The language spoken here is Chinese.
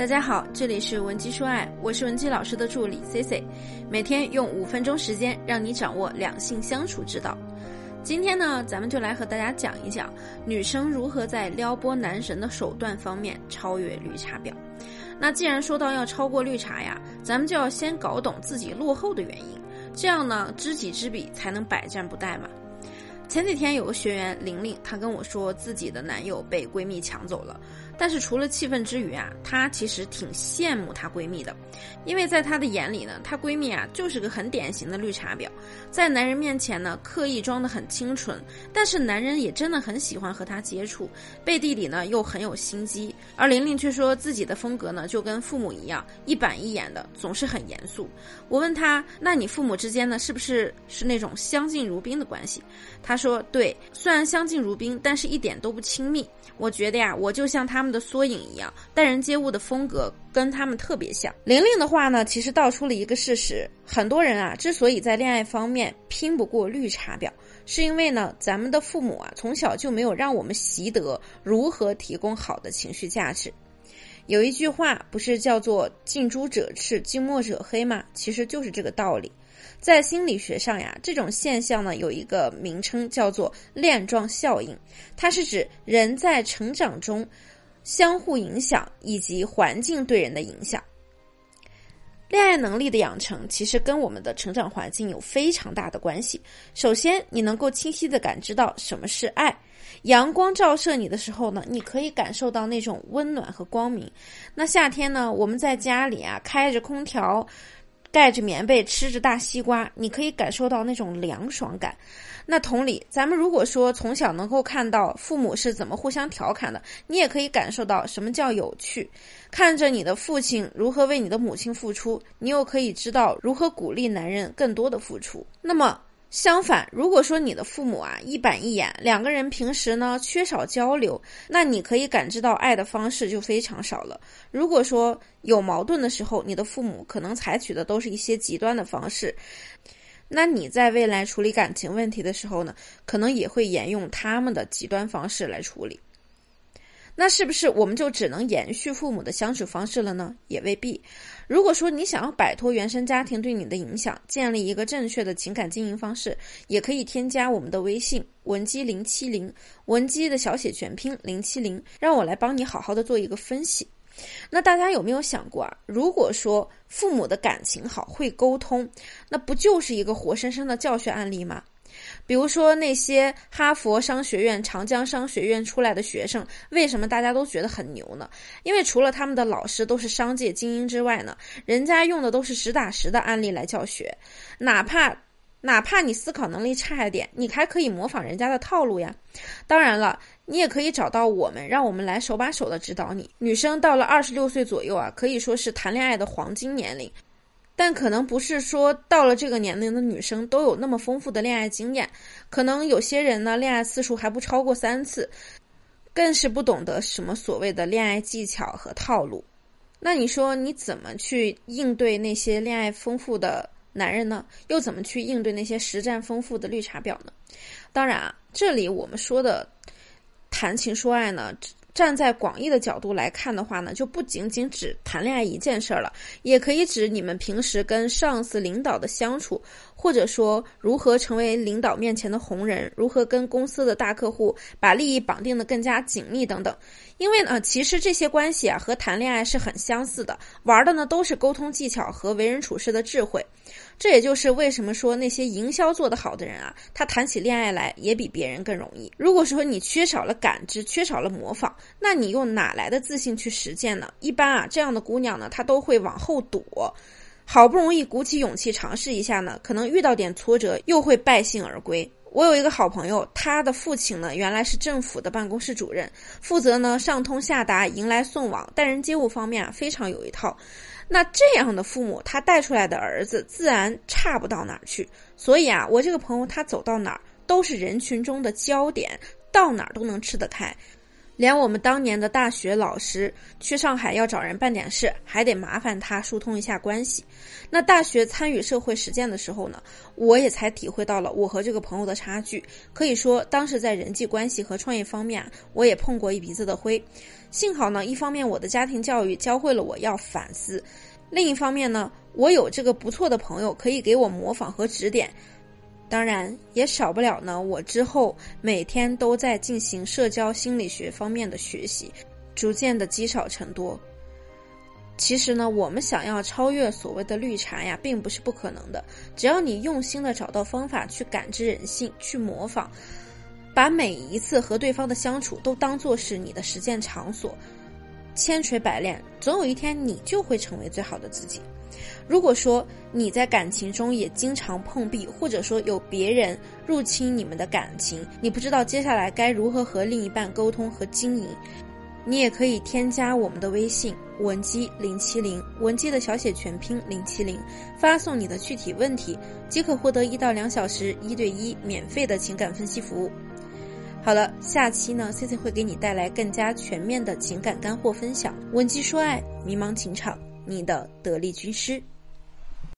大家好，这里是文姬说爱，我是文姬老师的助理 C C，每天用五分钟时间让你掌握两性相处之道。今天呢，咱们就来和大家讲一讲女生如何在撩拨男神的手段方面超越绿茶婊。那既然说到要超过绿茶呀，咱们就要先搞懂自己落后的原因，这样呢，知己知彼才能百战不殆嘛。前几天有个学员玲玲，她跟我说自己的男友被闺蜜抢走了。但是除了气愤之余啊，她其实挺羡慕她闺蜜的，因为在她的眼里呢，她闺蜜啊就是个很典型的绿茶婊，在男人面前呢刻意装得很清纯，但是男人也真的很喜欢和她接触，背地里呢又很有心机，而玲玲却说自己的风格呢就跟父母一样，一板一眼的，总是很严肃。我问她，那你父母之间呢是不是是那种相敬如宾的关系？她说，对，虽然相敬如宾，但是一点都不亲密。我觉得呀，我就像他们。的缩影一样，待人接物的风格跟他们特别像。玲玲的话呢，其实道出了一个事实：很多人啊，之所以在恋爱方面拼不过绿茶婊，是因为呢，咱们的父母啊，从小就没有让我们习得如何提供好的情绪价值。有一句话不是叫做“近朱者赤，近墨者黑”吗？其实就是这个道理。在心理学上呀，这种现象呢有一个名称叫做链状效应，它是指人在成长中。相互影响以及环境对人的影响，恋爱能力的养成其实跟我们的成长环境有非常大的关系。首先，你能够清晰的感知到什么是爱，阳光照射你的时候呢，你可以感受到那种温暖和光明。那夏天呢，我们在家里啊，开着空调。盖着棉被吃着大西瓜，你可以感受到那种凉爽感。那同理，咱们如果说从小能够看到父母是怎么互相调侃的，你也可以感受到什么叫有趣。看着你的父亲如何为你的母亲付出，你又可以知道如何鼓励男人更多的付出。那么。相反，如果说你的父母啊一板一眼，两个人平时呢缺少交流，那你可以感知到爱的方式就非常少了。如果说有矛盾的时候，你的父母可能采取的都是一些极端的方式，那你在未来处理感情问题的时候呢，可能也会沿用他们的极端方式来处理。那是不是我们就只能延续父母的相处方式了呢？也未必。如果说你想要摆脱原生家庭对你的影响，建立一个正确的情感经营方式，也可以添加我们的微信文姬零七零，文姬的小写全拼零七零，让我来帮你好好的做一个分析。那大家有没有想过啊？如果说父母的感情好，会沟通，那不就是一个活生生的教学案例吗？比如说那些哈佛商学院、长江商学院出来的学生，为什么大家都觉得很牛呢？因为除了他们的老师都是商界精英之外呢，人家用的都是实打实的案例来教学，哪怕哪怕你思考能力差一点，你还可以模仿人家的套路呀。当然了，你也可以找到我们，让我们来手把手的指导你。女生到了二十六岁左右啊，可以说是谈恋爱的黄金年龄。但可能不是说到了这个年龄的女生都有那么丰富的恋爱经验，可能有些人呢恋爱次数还不超过三次，更是不懂得什么所谓的恋爱技巧和套路。那你说你怎么去应对那些恋爱丰富的男人呢？又怎么去应对那些实战丰富的绿茶婊呢？当然啊，这里我们说的谈情说爱呢。站在广义的角度来看的话呢，就不仅仅指谈恋爱一件事儿了，也可以指你们平时跟上司、领导的相处，或者说如何成为领导面前的红人，如何跟公司的大客户把利益绑定的更加紧密等等。因为呢，其实这些关系啊和谈恋爱是很相似的，玩的呢都是沟通技巧和为人处事的智慧。这也就是为什么说那些营销做得好的人啊，他谈起恋爱来也比别人更容易。如果说你缺少了感知，缺少了模仿，那你又哪来的自信去实践呢？一般啊，这样的姑娘呢，她都会往后躲，好不容易鼓起勇气尝试一下呢，可能遇到点挫折，又会败兴而归。我有一个好朋友，他的父亲呢，原来是政府的办公室主任，负责呢上通下达、迎来送往、待人接物方面啊，非常有一套。那这样的父母，他带出来的儿子自然差不到哪儿去。所以啊，我这个朋友他走到哪儿都是人群中的焦点，到哪儿都能吃得开。连我们当年的大学老师去上海要找人办点事，还得麻烦他疏通一下关系。那大学参与社会实践的时候呢，我也才体会到了我和这个朋友的差距。可以说，当时在人际关系和创业方面，我也碰过一鼻子的灰。幸好呢，一方面我的家庭教育教会了我要反思，另一方面呢，我有这个不错的朋友可以给我模仿和指点。当然也少不了呢。我之后每天都在进行社交心理学方面的学习，逐渐的积少成多。其实呢，我们想要超越所谓的绿茶呀，并不是不可能的。只要你用心的找到方法去感知人性，去模仿，把每一次和对方的相处都当做是你的实践场所，千锤百炼，总有一天你就会成为最好的自己。如果说你在感情中也经常碰壁，或者说有别人入侵你们的感情，你不知道接下来该如何和另一半沟通和经营，你也可以添加我们的微信文姬零七零，文姬的小写全拼零七零，发送你的具体问题，即可获得一到两小时一对一免费的情感分析服务。好了，下期呢，Cici 会给你带来更加全面的情感干货分享，文姬说爱，迷茫情场。你的得力军师。